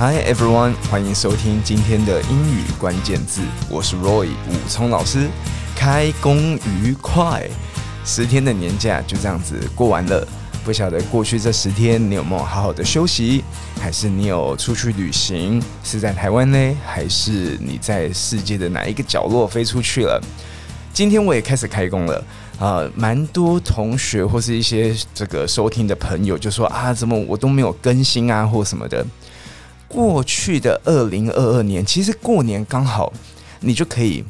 Hi everyone，欢迎收听今天的英语关键字，我是 Roy 武聪老师。开工愉快，十天的年假就这样子过完了。不晓得过去这十天你有没有好好的休息，还是你有出去旅行？是在台湾呢，还是你在世界的哪一个角落飞出去了？今天我也开始开工了啊，蛮多同学或是一些这个收听的朋友就说啊，怎么我都没有更新啊，或什么的。过去的二零二二年，其实过年刚好，你就可以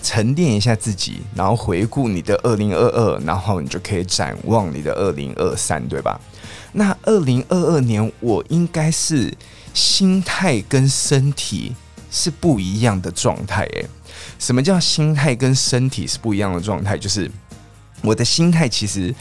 沉淀一下自己，然后回顾你的二零二二，然后你就可以展望你的二零二三，对吧？那二零二二年，我应该是心态跟身体是不一样的状态。诶，什么叫心态跟身体是不一样的状态？就是我的心态其实。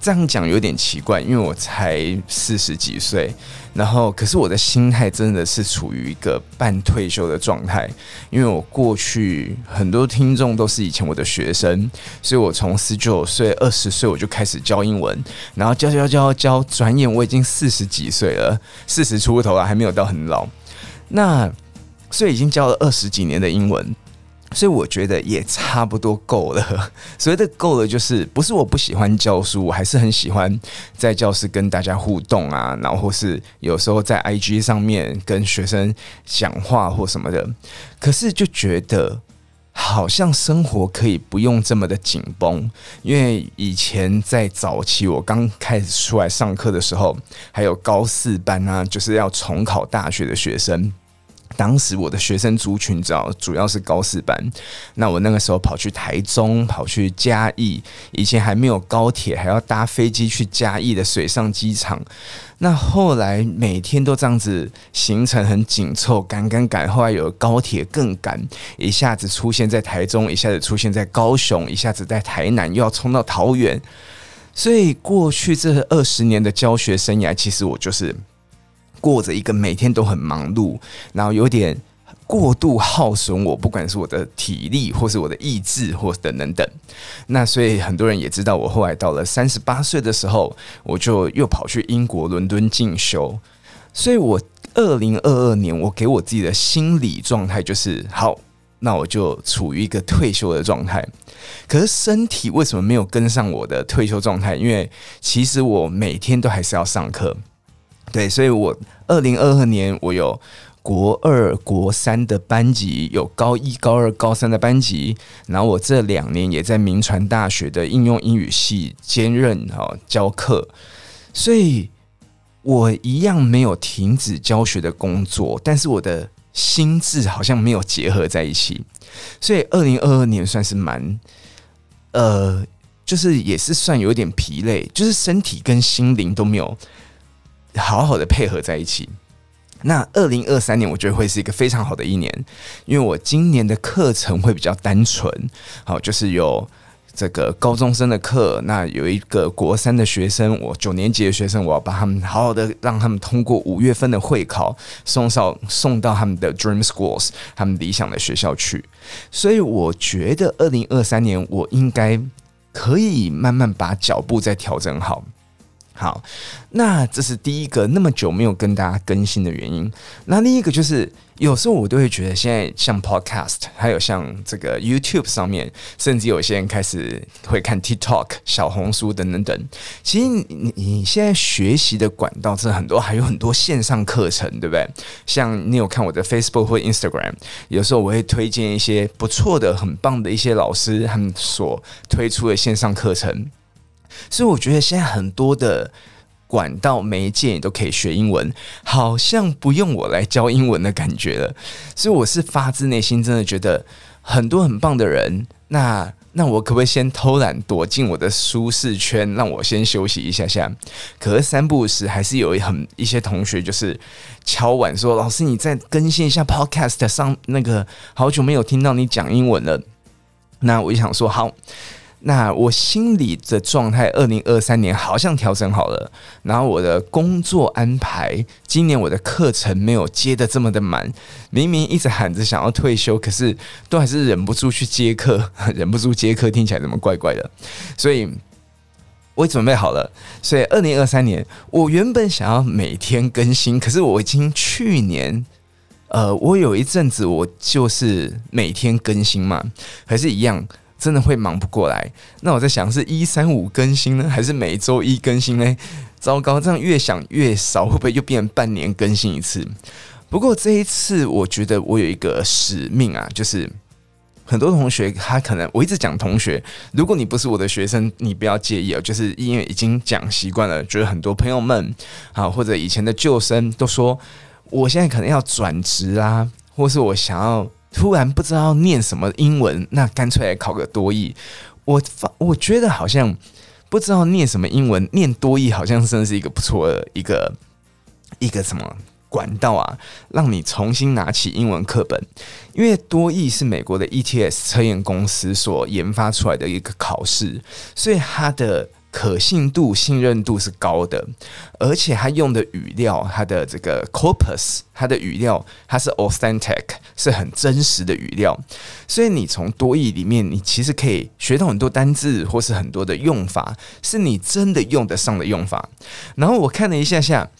这样讲有点奇怪，因为我才四十几岁，然后可是我的心态真的是处于一个半退休的状态，因为我过去很多听众都是以前我的学生，所以我从十九岁、二十岁我就开始教英文，然后教教教教，转眼我已经四十几岁了，四十出头了，还没有到很老，那所以已经教了二十几年的英文。所以我觉得也差不多够了。所谓的够了，就是不是我不喜欢教书，我还是很喜欢在教室跟大家互动啊，然后是有时候在 IG 上面跟学生讲话或什么的。可是就觉得好像生活可以不用这么的紧绷，因为以前在早期我刚开始出来上课的时候，还有高四班啊，就是要重考大学的学生。当时我的学生族群主要主要是高四班，那我那个时候跑去台中，跑去嘉义，以前还没有高铁，还要搭飞机去嘉义的水上机场。那后来每天都这样子，行程很紧凑，赶赶赶。后来有高铁更赶，一下子出现在台中，一下子出现在高雄，一下子在台南，又要冲到桃园。所以过去这二十年的教学生涯，其实我就是。过着一个每天都很忙碌，然后有点过度耗损我，不管是我的体力，或是我的意志，或等等等。那所以很多人也知道，我后来到了三十八岁的时候，我就又跑去英国伦敦进修。所以我二零二二年，我给我自己的心理状态就是：好，那我就处于一个退休的状态。可是身体为什么没有跟上我的退休状态？因为其实我每天都还是要上课。对，所以我二零二二年我有国二、国三的班级，有高一、高二、高三的班级，然后我这两年也在名传大学的应用英语系兼任哈教课，所以我一样没有停止教学的工作，但是我的心智好像没有结合在一起，所以二零二二年算是蛮呃，就是也是算有点疲累，就是身体跟心灵都没有。好好的配合在一起。那二零二三年，我觉得会是一个非常好的一年，因为我今年的课程会比较单纯，好，就是有这个高中生的课，那有一个国三的学生，我九年级的学生，我要把他们好好的让他们通过五月份的会考，送上送到他们的 dream schools，他们理想的学校去。所以我觉得二零二三年，我应该可以慢慢把脚步再调整好。好，那这是第一个那么久没有跟大家更新的原因。那另一个就是，有时候我都会觉得，现在像 Podcast，还有像这个 YouTube 上面，甚至有些人开始会看 TikTok、小红书等等等。其实你你现在学习的管道是很多，还有很多线上课程，对不对？像你有看我的 Facebook 或 Instagram，有时候我会推荐一些不错的、很棒的一些老师他们所推出的线上课程。所以我觉得现在很多的管道媒介你都可以学英文，好像不用我来教英文的感觉了。所以我是发自内心真的觉得很多很棒的人，那那我可不可以先偷懒躲进我的舒适圈，让我先休息一下下？可是三不五时还是有很一些同学就是敲碗说：“老师，你再更新一下 Podcast 上那个，好久没有听到你讲英文了。”那我就想说好。那我心里的状态，二零二三年好像调整好了。然后我的工作安排，今年我的课程没有接得这么的满。明明一直喊着想要退休，可是都还是忍不住去接课，忍不住接课，听起来怎么怪怪的？所以我准备好了，所以二零二三年我原本想要每天更新，可是我已经去年，呃，我有一阵子我就是每天更新嘛，还是一样，真的会忙不过来。那我在想，是一三五更新呢，还是每周一更新呢？糟糕，这样越想越少，会不会又变半年更新一次？不过这一次，我觉得我有一个使命啊，就是。很多同学，他可能我一直讲同学，如果你不是我的学生，你不要介意哦。就是因为已经讲习惯了，觉得很多朋友们啊，或者以前的旧生都说，我现在可能要转职啊，或是我想要突然不知道念什么英文，那干脆来考个多译。我发我觉得好像不知道念什么英文，念多译好像真的是一个不错的一个一个什么。管道啊，让你重新拿起英文课本，因为多译是美国的 ETS 测验公司所研发出来的一个考试，所以它的可信度、信任度是高的，而且它用的语料，它的这个 corpus，它的语料它是 authentic，是很真实的语料，所以你从多义里面，你其实可以学到很多单字，或是很多的用法，是你真的用得上的用法。然后我看了一下下。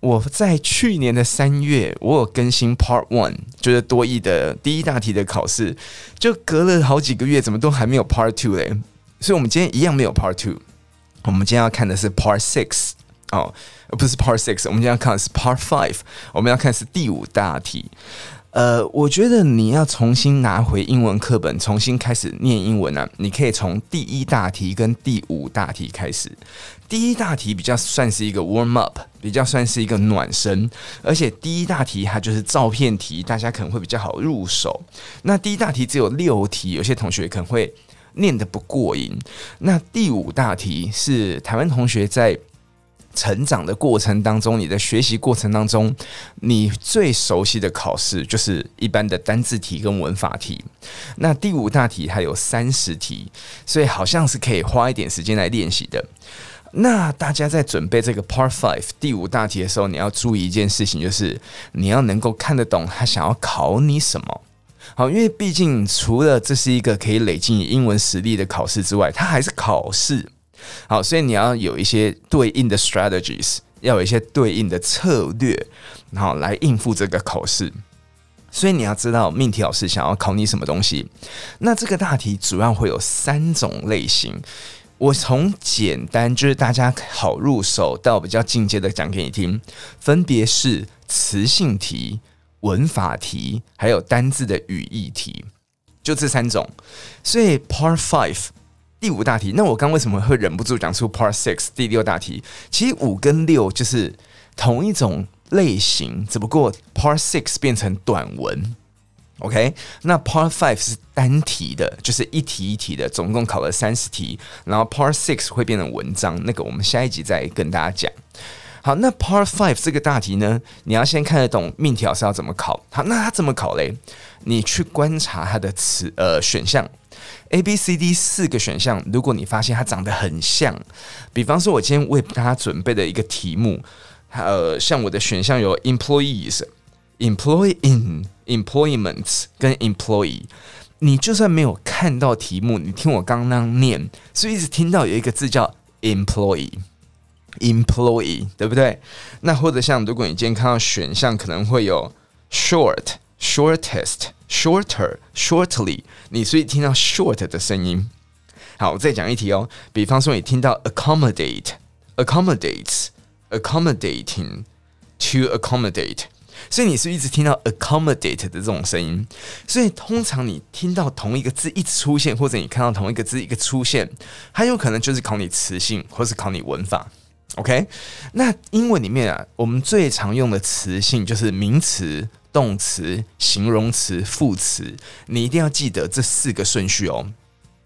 我在去年的三月，我有更新 Part One，就是多义的第一大题的考试，就隔了好几个月，怎么都还没有 Part Two 嘞？所以，我们今天一样没有 Part Two。我们今天要看的是 Part Six 哦，不是 Part Six，我们今天要看的是 Part Five，我们要看的是第五大题。呃，我觉得你要重新拿回英文课本，重新开始念英文啊，你可以从第一大题跟第五大题开始。第一大题比较算是一个 warm up，比较算是一个暖身，而且第一大题它就是照片题，大家可能会比较好入手。那第一大题只有六题，有些同学可能会念得不过瘾。那第五大题是台湾同学在。成长的过程当中，你的学习过程当中，你最熟悉的考试就是一般的单字题跟文法题。那第五大题还有三十题，所以好像是可以花一点时间来练习的。那大家在准备这个 Part Five 第五大题的时候，你要注意一件事情，就是你要能够看得懂他想要考你什么。好，因为毕竟除了这是一个可以累积英文实力的考试之外，它还是考试。好，所以你要有一些对应的 strategies，要有一些对应的策略，然后来应付这个考试。所以你要知道命题老师想要考你什么东西。那这个大题主要会有三种类型，我从简单就是大家好入手到比较进阶的讲给你听，分别是词性题、文法题，还有单字的语义题，就这三种。所以 Part Five。第五大题，那我刚为什么会忍不住讲出 Part Six 第六大题？其实五跟六就是同一种类型，只不过 Part Six 变成短文，OK？那 Part Five 是单题的，就是一题一题的，总共考了三十题，然后 Part Six 会变成文章，那个我们下一集再跟大家讲。好，那 Part Five 这个大题呢，你要先看得懂命题老师要怎么考。好，那他怎么考嘞？你去观察它的词呃选项。A、B、C、D 四个选项，如果你发现它长得很像，比方说，我今天为大家准备的一个题目，呃，像我的选项有 employees、employ in、employment 跟 employee，你就算没有看到题目，你听我刚刚那样念，所以一直听到有一个字叫 employee、employee，对不对？那或者像，如果你今天看到选项，可能会有 short、shortest。Shorter, shortly，你所以听到 short 的声音。好，我再讲一题哦。比方说，你听到 accommodate, accommodates, accommodating, to accommodate，所以你是一直听到 accommodate 的这种声音。所以通常你听到同一个字一直出现，或者你看到同一个字一个出现，它有可能就是考你词性，或是考你文法。OK？那英文里面啊，我们最常用的词性就是名词。动词、形容词、副词，你一定要记得这四个顺序哦。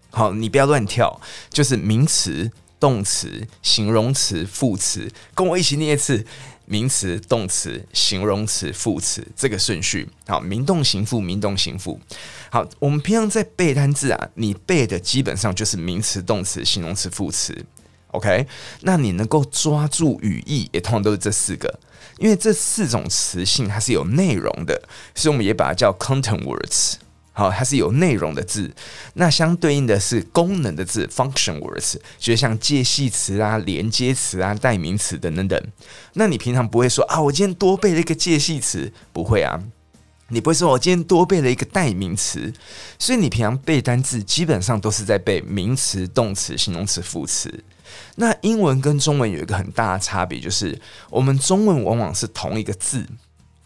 好，你不要乱跳，就是名词、动词、形容词、副词，跟我一起念一次：名词、动词、形容词、副词，这个顺序。好，名动形副，名动形副。好，我们平常在背单字啊，你背的基本上就是名词、动词、形容词、副词。OK，那你能够抓住语义，也通常都是这四个。因为这四种词性它是有内容的，所以我们也把它叫 content words。好，它是有内容的字。那相对应的是功能的字 （function words），就像介系词啊、连接词啊、代名词等等等。那你平常不会说啊，我今天多背了一个介系词，不会啊。你不会说我今天多背了一个代名词，所以你平常背单字基本上都是在背名词、动词、形容词、副词。那英文跟中文有一个很大的差别，就是我们中文往往是同一个字，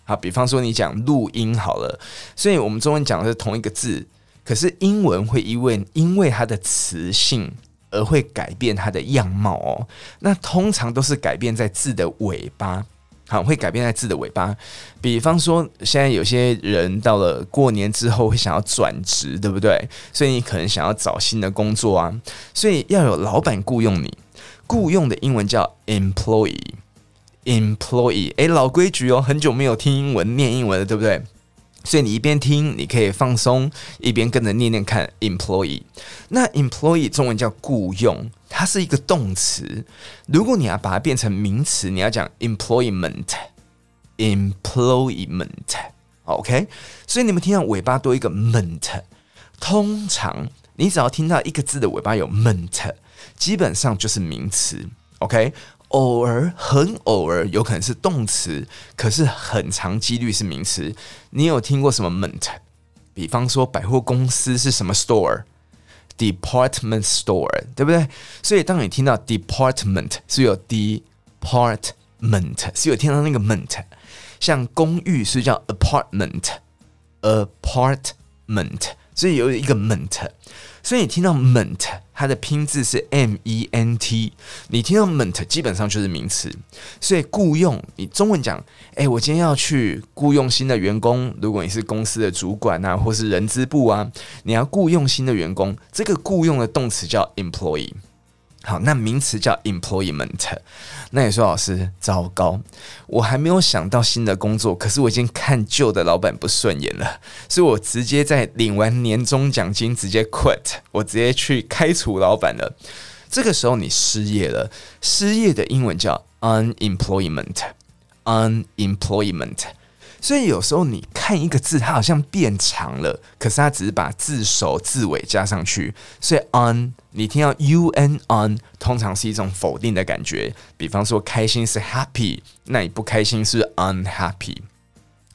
好，比方说你讲录音好了，所以我们中文讲的是同一个字，可是英文会因为因为它的词性而会改变它的样貌哦。那通常都是改变在字的尾巴，好，会改变在字的尾巴。比方说，现在有些人到了过年之后会想要转职，对不对？所以你可能想要找新的工作啊，所以要有老板雇佣你。雇佣的英文叫 employee，employee，哎，老规矩哦，很久没有听英文念英文了，对不对？所以你一边听，你可以放松，一边跟着念念看 employee。那 employee 中文叫雇佣，它是一个动词。如果你要把它变成名词，你要讲 employment，employment，OK？所以你们听到尾巴多一个 ment，通常你只要听到一个字的尾巴有 ment。基本上就是名词，OK？偶尔很偶尔有可能是动词，可是很长几率是名词。你有听过什么 ment？比方说百货公司是什么 store？department store，对不对？所以当你听到 department 是有 department 是有听到那个 ment，像公寓是叫 apartment，apartment，所以有一个 ment。所以你听到 ment，它的拼字是 m e n t，你听到 ment 基本上就是名词。所以雇佣，你中文讲，诶、我今天要去雇佣新的员工。如果你是公司的主管啊，或是人资部啊，你要雇佣新的员工，这个雇佣的动词叫 employee。好，那名词叫 employment。那你说老师，糟糕，我还没有想到新的工作，可是我已经看旧的老板不顺眼了，所以我直接在领完年终奖金直接 quit，我直接去开除老板了。这个时候你失业了，失业的英文叫 unemployment，unemployment。所以有时候你看一个字，它好像变长了，可是它只是把字首字尾加上去。所以 un，你听到 un un，通常是一种否定的感觉。比方说开心是 happy，那你不开心是 unhappy。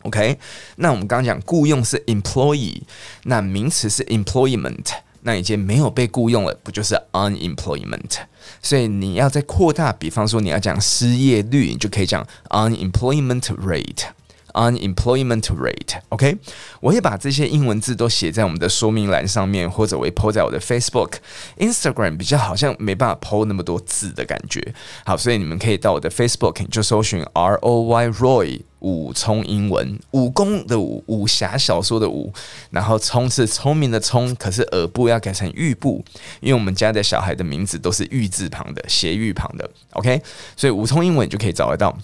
OK，那我们刚刚讲雇佣是 employee，那名词是 employment，那已经没有被雇佣了，不就是 unemployment？所以你要再扩大，比方说你要讲失业率，你就可以讲 unemployment rate。Unemployment rate，OK，我会把这些英文字都写在我们的说明栏上面，或者我会 po 在我的 Facebook、Instagram，比较好像没办法 po 那么多字的感觉。好，所以你们可以到我的 Facebook 就搜寻 R O Y Roy 武聪英文，武功的武，武侠小说的武，然后聪是聪明的聪，可是耳部要改成玉部，因为我们家的小孩的名字都是玉字旁的，斜玉旁的，OK，所以武聪英文就可以找得到。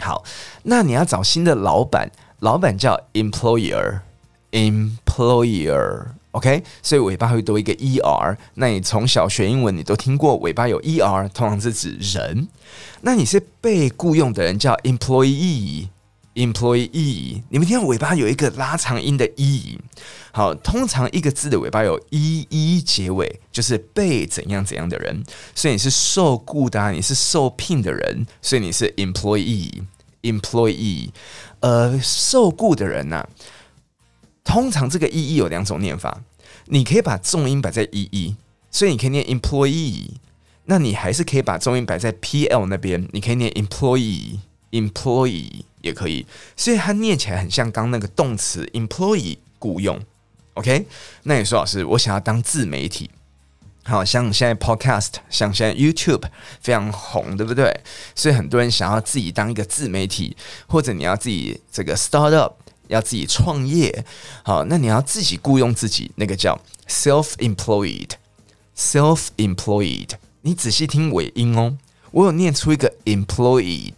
好，那你要找新的老板，老板叫 employer，employer，OK，所以尾巴会多一个 er。那你从小学英文，你都听过尾巴有 er，通常是指人。那你是被雇佣的人，叫 employee Employee，。你们听到尾巴有一个拉长音的 e。好，通常一个字的尾巴有 ee 结尾，就是被怎样怎样的人，所以你是受雇的啊，你是受聘的人，所以你是 employee，employee，呃，受雇的人呐啊。通常这个 ee 有两种念法，你可以把重音摆在 ee，所以你可以念 employee，那你还是可以把重音摆在 pl 那边，你可以念 employee，employee 也可以，所以它念起来很像刚那个动词 employee 雇佣。OK，那你说老师，我想要当自媒体，好像现在 Podcast，像现在 YouTube 非常红，对不对？所以很多人想要自己当一个自媒体，或者你要自己这个 startup，要自己创业，好，那你要自己雇佣自己，那个叫 self-employed，self-employed。你仔细听尾音哦，我有念出一个 employed，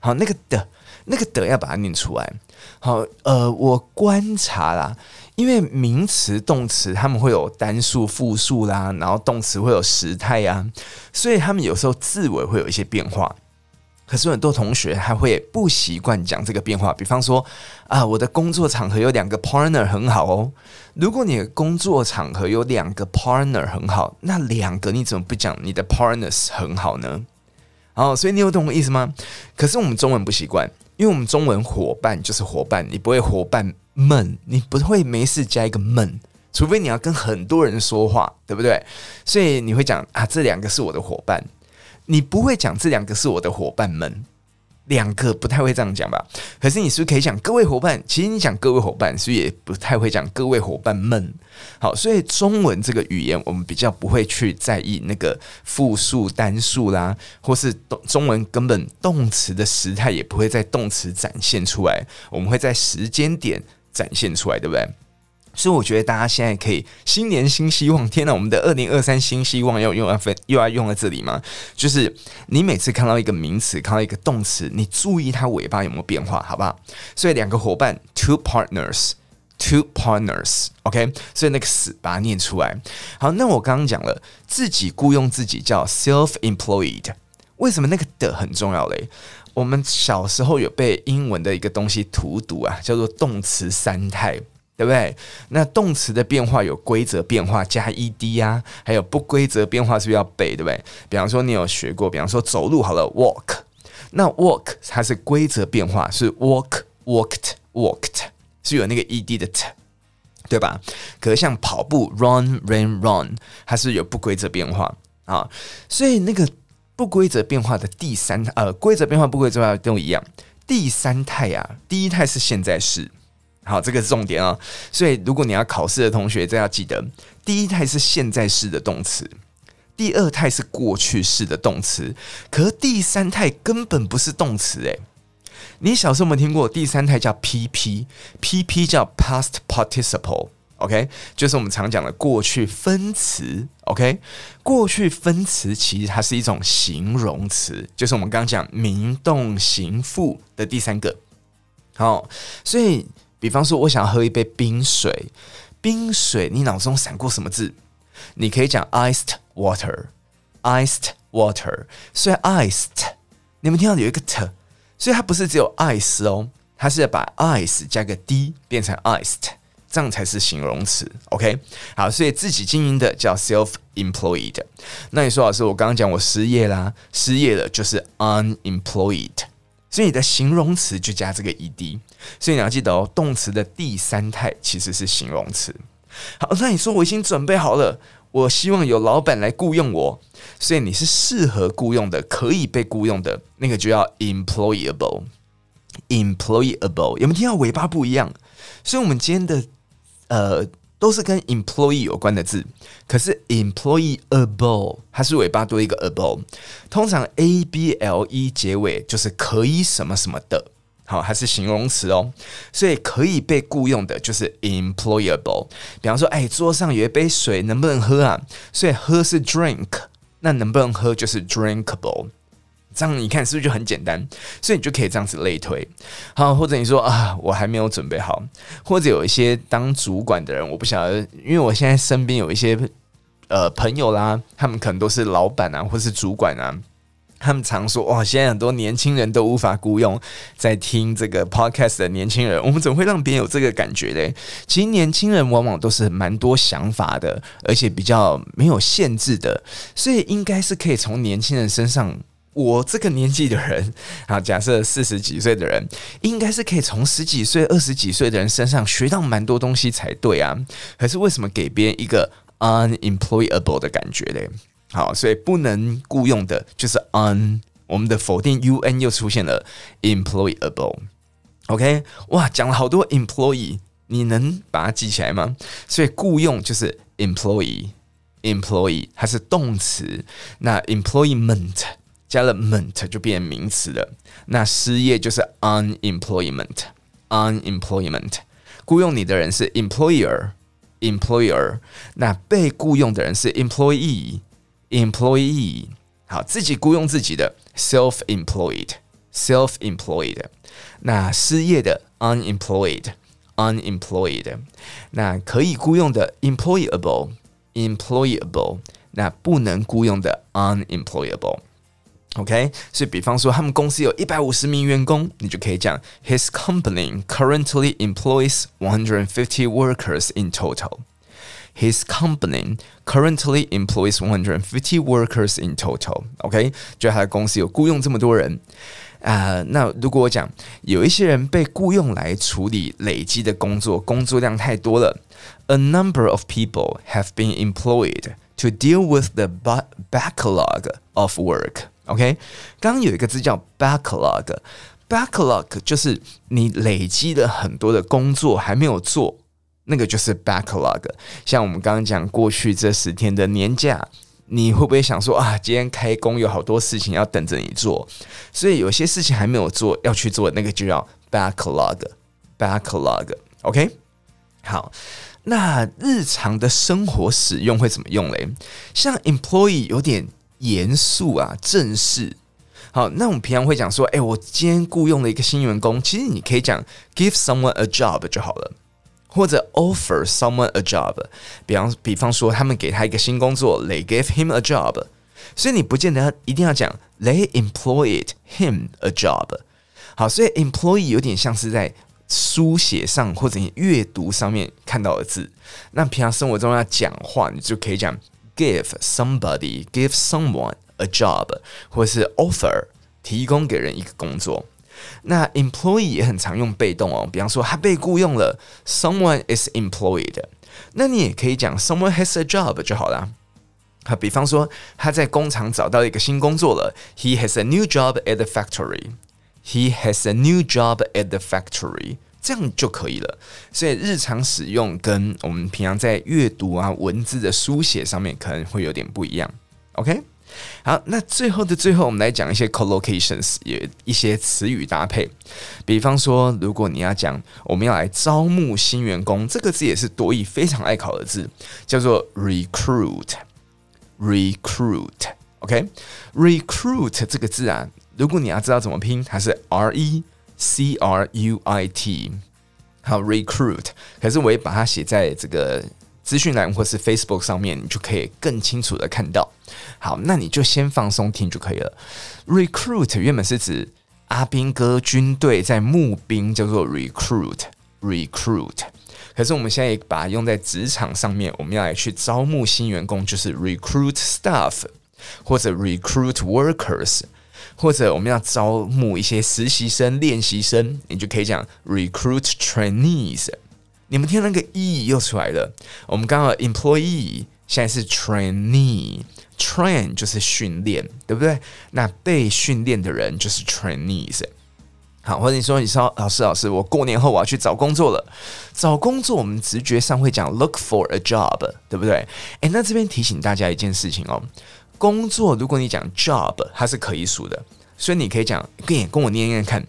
好，那个的，那个的要把它念出来。好，呃，我观察啦。因为名词、动词他们会有单数、复数啦，然后动词会有时态啊，所以他们有时候字尾会有一些变化。可是很多同学还会不习惯讲这个变化，比方说啊，我的工作场合有两个 partner 很好哦。如果你的工作场合有两个 partner 很好，那两个你怎么不讲你的 partners 很好呢？好，所以你有懂我意思吗？可是我们中文不习惯，因为我们中文伙伴就是伙伴，你不会伙伴闷，你不会没事加一个闷，除非你要跟很多人说话，对不对？所以你会讲啊，这两个是我的伙伴。你不会讲这两个是我的伙伴们，两个不太会这样讲吧？可是你是不是可以讲各位伙伴？其实你讲各位伙伴，所以也不太会讲各位伙伴们。好，所以中文这个语言，我们比较不会去在意那个复数、单数啦，或是动中文根本动词的时态也不会在动词展现出来，我们会在时间点展现出来，对不对？所以我觉得大家现在可以新年新希望。天哪，我们的二零二三新希望要用要分又要用在这里吗？就是你每次看到一个名词，看到一个动词，你注意它尾巴有没有变化，好不好？所以两个伙伴，two partners，two partners，OK。所以那个死把它念出来。好，那我刚刚讲了自己雇佣自己叫 self-employed，为什么那个的很重要嘞？我们小时候有被英文的一个东西荼毒啊，叫做动词三态。对不对？那动词的变化有规则变化加 ed 啊，还有不规则变化是不是要背？对不对？比方说你有学过，比方说走路好了，walk，那 walk 它是规则变化，是 walk walked walked 是有那个 ed 的 t，对吧？可是像跑步 run ran run，它是有不规则变化啊，所以那个不规则变化的第三呃规则变化不规则变化都一样，第三态啊，第一态是现在式。好，这个是重点啊！所以如果你要考试的同学，这要记得：第一态是现在式的动词，第二态是过去式的动词，可是第三态根本不是动词诶，你小时候有没有听过第三态叫 PP？PP 叫 past participle，OK？就是我们常讲的过去分词，OK？过去分词其实它是一种形容词，就是我们刚刚讲名动形副的第三个。好，所以。比方说，我想喝一杯冰水，冰水，你脑中闪过什么字？你可以讲 iced water，iced water。所以 iced，你们听到有一个 t，所以它不是只有 ice 哦，它是把 ice 加个 d 变成 iced，这样才是形容词。OK，好，所以自己经营的叫 self-employed。那你说老师，我刚刚讲我失业啦，失业了就是 unemployed。所以你的形容词就加这个 ed，所以你要记得哦，动词的第三态其实是形容词。好，那你说我已经准备好了，我希望有老板来雇佣我，所以你是适合雇佣的，可以被雇佣的那个就要 employable。employable 有没有听到尾巴不一样？所以我们今天的呃。都是跟 employee 有关的字，可是 employable 它是尾巴多一个 able，通常 a b l e 结尾就是可以什么什么的，好，还是形容词哦，所以可以被雇佣的就是 employable。比方说，哎，桌上有一杯水，能不能喝啊？所以喝是 drink，那能不能喝就是 drinkable。这样你看是不是就很简单？所以你就可以这样子类推，好，或者你说啊，我还没有准备好，或者有一些当主管的人，我不晓得，因为我现在身边有一些呃朋友啦，他们可能都是老板啊，或是主管啊，他们常说哇，现在很多年轻人都无法雇佣，在听这个 podcast 的年轻人，我们怎么会让别人有这个感觉嘞？其实年轻人往往都是蛮多想法的，而且比较没有限制的，所以应该是可以从年轻人身上。我这个年纪的人 啊，假设四十几岁的人，应该是可以从十几岁、二十几岁的人身上学到蛮多东西才对啊。可是为什么给别人一个 unemployable 的感觉嘞？好，所以不能雇佣的就是 un，我们的否定 un 又出现了 employable。OK，哇，讲了好多 employee，你能把它记起来吗？所以雇佣就是 employee，employee 它是动词，那 employment。加了 ment 就变名词了。那失业就是 unemployment，unemployment。雇佣你的人是 employer，employer。那被雇佣的人是 employee，employee。好，自己雇佣自己的 self-employed，self-employed。那失业的 unemployed，unemployed。那可以雇佣的 employable，employable。那不能雇佣的 unemployable。 OK，所以比方说他们公司有一百五十名员工，你就可以讲 His company currently employs one hundred and fifty workers in total. His company currently employs one hundred and fifty workers in total. OK，就他的公司有雇佣这么多人啊、呃。那如果我讲有一些人被雇佣来处理累积的工作，工作量太多了，A number of people have been employed to deal with the backlog of work. OK，刚刚有一个字叫 backlog，backlog 就是你累积了很多的工作还没有做，那个就是 backlog。像我们刚刚讲过去这十天的年假，你会不会想说啊，今天开工有好多事情要等着你做，所以有些事情还没有做要去做，那个就叫 backlog，backlog。OK，好，那日常的生活使用会怎么用嘞？像 employee 有点。严肃啊，正式。好，那我们平常会讲说，哎、我今天雇佣了一个新员工，其实你可以讲 give someone a job 就好了，或者 offer someone a job。比方，比方说，他们给他一个新工作，they gave him a job。所以你不见得一定要讲 they employed him a job。好，所以 employee 有点像是在书写上或者你阅读上面看到的字。那平常生活中要讲话，你就可以讲。Give somebody, give someone a job，或是 offer 提供给人一个工作。那 employee 也很常用被动哦，比方说他被雇佣了，someone is employed。那你也可以讲 someone has a job 就好了。好，比方说他在工厂找到一个新工作了，he has a new job at the factory。He has a new job at the factory。 这样就可以了，所以日常使用跟我们平常在阅读啊文字的书写上面可能会有点不一样。OK，好，那最后的最后，我们来讲一些 collocations，也一些词语搭配。比方说，如果你要讲我们要来招募新员工，这个字也是多益非常爱考的字，叫做 recruit。recruit，OK，recruit、okay? recruit 这个字啊，如果你要知道怎么拼，它是 R E。C R U I T，好，recruit。可是我也把它写在这个资讯栏或是 Facebook 上面，你就可以更清楚的看到。好，那你就先放松听就可以了。Recruit 原本是指阿兵哥军队在募兵，叫做 recruit。recruit。可是我们现在也把它用在职场上面，我们要来去招募新员工，就是 recruit staff 或者 recruit workers。或者我们要招募一些实习生、练习生，你就可以讲 recruit trainees。你们听那个 e 又出来了。我们刚刚 employee 现在是 trainee，train 就是训练，对不对？那被训练的人就是 trainees。好，或者你说你说老师老师，我过年后我要去找工作了。找工作我们直觉上会讲 look for a job，对不对？诶，那这边提醒大家一件事情哦。工作，如果你讲 job，它是可以数的，所以你可以讲跟你跟我念念看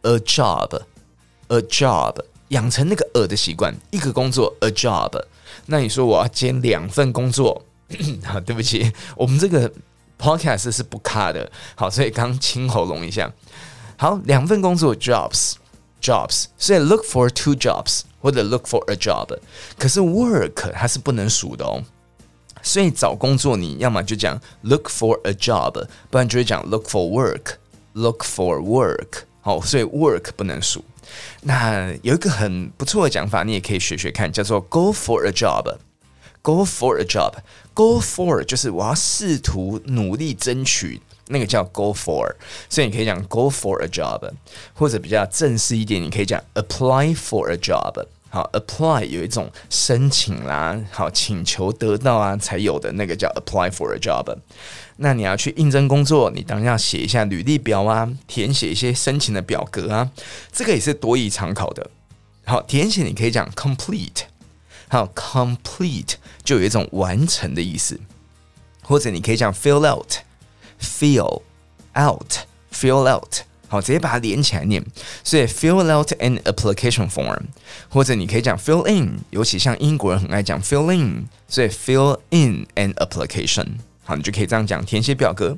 ，a job，a job，养成那个 a 的习惯，一个工作 a job。那你说我要兼两份工作，好，对不起，我们这个 podcast 是不卡的，好，所以刚清喉咙一下。好，两份工作 jobs，jobs，所以 look for two jobs 或者 look for a job，可是 work 它是不能数的哦。所以找工作，你要么就讲 look for a job，不然就会讲 look for work，look for work。好，所以 work 不能数。那有一个很不错的讲法，你也可以学学看，叫做 go for a job。go for a job，go for 就是我要试图努力争取，那个叫 go for。所以你可以讲 go for a job，或者比较正式一点，你可以讲 apply for a job。好，apply 有一种申请啦，好，请求得到啊才有的那个叫 apply for a job。那你要去应征工作，你当然要写一下履历表啊，填写一些申请的表格啊，这个也是多以常考的。好，填写你可以讲 complete，好，complete 就有一种完成的意思，或者你可以讲 fill out，fill out，fill out。好，直接把它连起来念。所以 fill out an application form，或者你可以讲 fill in，尤其像英国人很爱讲 fill in，所以 fill in an application。好，你就可以这样讲，填写表格。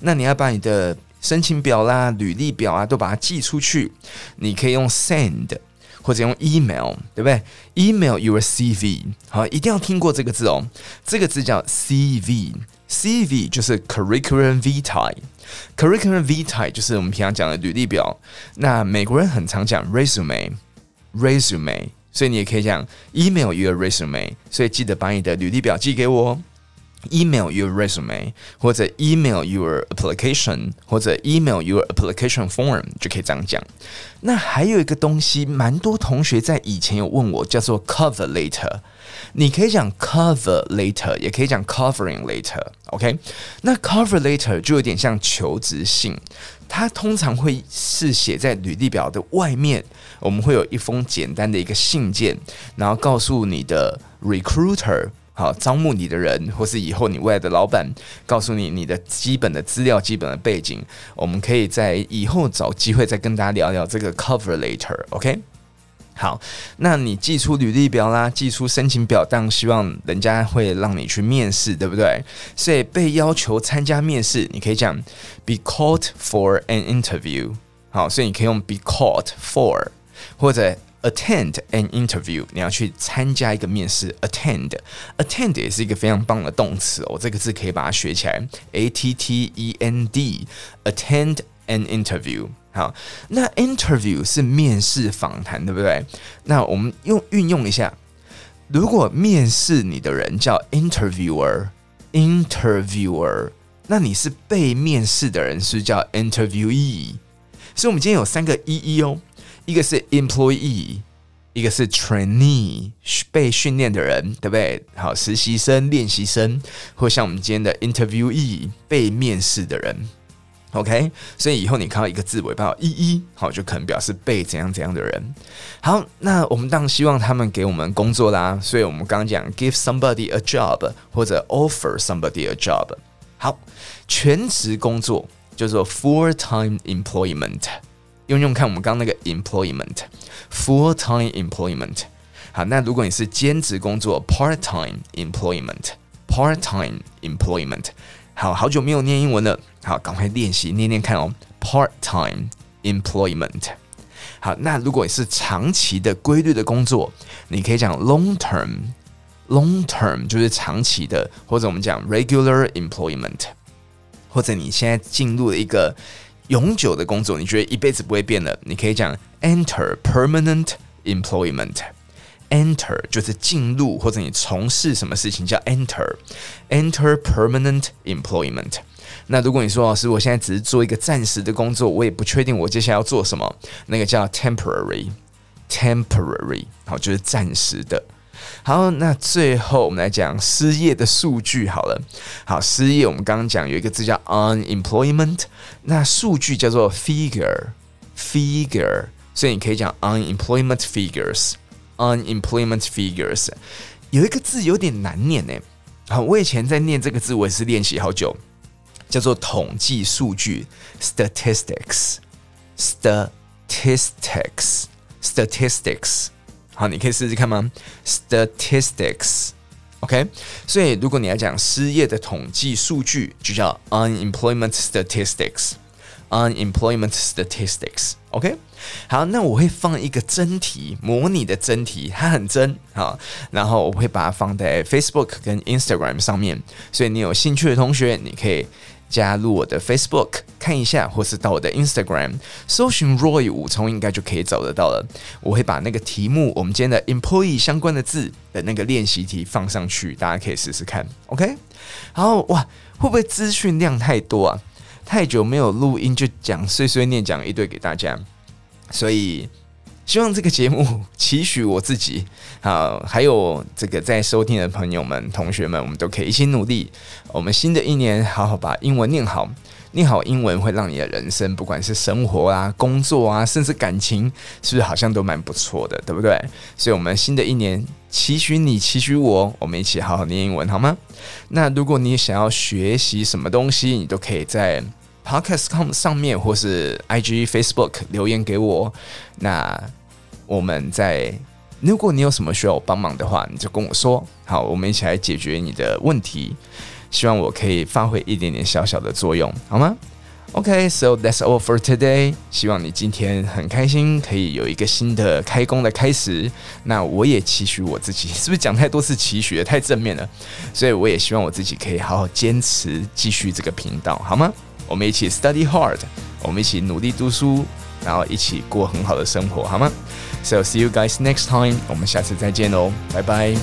那你要把你的申请表啦、履历表啊，都把它寄出去。你可以用 send，或者用 email，对不对？email your CV。好，一定要听过这个字哦。这个字叫 CV。CV 就是 curriculum vitae，curriculum vitae 就是我们平常讲的履历表。那美国人很常讲 resume，resume，所以你也可以讲 email your resume。所以记得把你的履历表寄给我。Email your resume，或者 email your application，或者 email your application form，就可以这样讲。那还有一个东西，蛮多同学在以前有问我，叫做 cover letter。你可以讲 cover letter，也可以讲 covering letter。OK，那 cover letter 就有点像求职信，它通常会是写在履历表的外面。我们会有一封简单的一个信件，然后告诉你的 recruiter。好，招募你的人，或是以后你未来的老板，告诉你你的基本的资料、基本的背景，我们可以在以后找机会再跟大家聊聊这个 cover letter，OK？好，那你寄出履历表啦，寄出申请表单，希望人家会让你去面试，对不对？所以被要求参加面试，你可以讲 be called for an interview。好，所以你可以用 be called for 或者。Attend an interview，你要去参加一个面试。Attend，attend 也是一个非常棒的动词哦，这个字可以把它学起来。A T T E N D，attend an interview。好，那 interview 是面试访谈，对不对？那我们用运用一下，如果面试你的人叫 interviewer，interviewer，那你是被面试的人是叫 interviewee。所以，我们今天有三个 E E 哦。一个是 employee，一个是 trainee，被训练的人，对不对？好，实习生、练习生，或像我们今天的 interviewee，被面试的人。OK，所以以后你看到一个字尾巴一一好，就可能表示被怎样怎样的人。好，那我们当然希望他们给我们工作啦，所以我们刚刚讲 give somebody a job 或者 offer somebody a job。好，全职工作叫做 full-time employment。用用看，我们刚刚那个 employment，full time employment。好，那如果你是兼职工作，part time employment，part time employment。好，好久没有念英文了，好，赶快练习念念看哦，part time employment。好，那如果你是长期的规律的工作，你可以讲 long term，long term 就是长期的，或者我们讲 regular employment，或者你现在进入了一个。永久的工作，你觉得一辈子不会变的，你可以讲 enter permanent employment。enter 就是进入或者你从事什么事情叫 enter。enter permanent employment。那如果你说老师，我现在只是做一个暂时的工作，我也不确定我接下来要做什么，那个叫 temporary。temporary 好，就是暂时的。好，那最后我们来讲失业的数据好了。好，失业我们刚刚讲有一个字叫 unemployment，那数据叫做 figure，figure，所以你可以讲 unemployment figures，unemployment figures。有一个字有点难念呢。好，我以前在念这个字，我也是练习好久，叫做统计数据 statistics，statistics，statistics。好，你可以试试看吗？statistics，OK 所以如果你要讲失业的统计数据，就叫 unemployment statistics，unemployment statistics，OK？好，那我会放一个真题，模拟的真题，它很真，好，然后我会把它放在 Facebook 跟 Instagram 上面，所以你有兴趣的同学，你可以。加入我的 Facebook 看一下，或是到我的 Instagram 搜寻 Roy 武聪，应该就可以找得到了。我会把那个题目，我们今天的 employee 相关的字的那个练习题放上去，大家可以试试看。OK，然后哇，会不会资讯量太多啊？太久没有录音，就讲碎碎念，讲一堆给大家，所以。希望这个节目期许我自己，好，还有这个在收听的朋友们、同学们，我们都可以一起努力。我们新的一年，好好把英文念好，念好英文会让你的人生，不管是生活啊、工作啊，甚至感情，是不是好像都蛮不错的，对不对？所以，我们新的一年期许你，期许我，我们一起好好念英文，好吗？那如果你想要学习什么东西，你都可以在。Podcast.com 上面或是 IG、Facebook 留言给我，那我们在，如果你有什么需要我帮忙的话，你就跟我说，好，我们一起来解决你的问题。希望我可以发挥一点点小小的作用，好吗 OK，so、that's all for today。希望你今天很开心，可以有一个新的开工的开始。那我也期许我自己，是不是讲太多次期许了，太正面了？所以我也希望我自己可以好好坚持，继续这个频道，好吗？我们一起 study hard，我们一起努力读书，然后一起过很好的生活，好吗？So see you guys next time。我们下次再见哦，拜拜。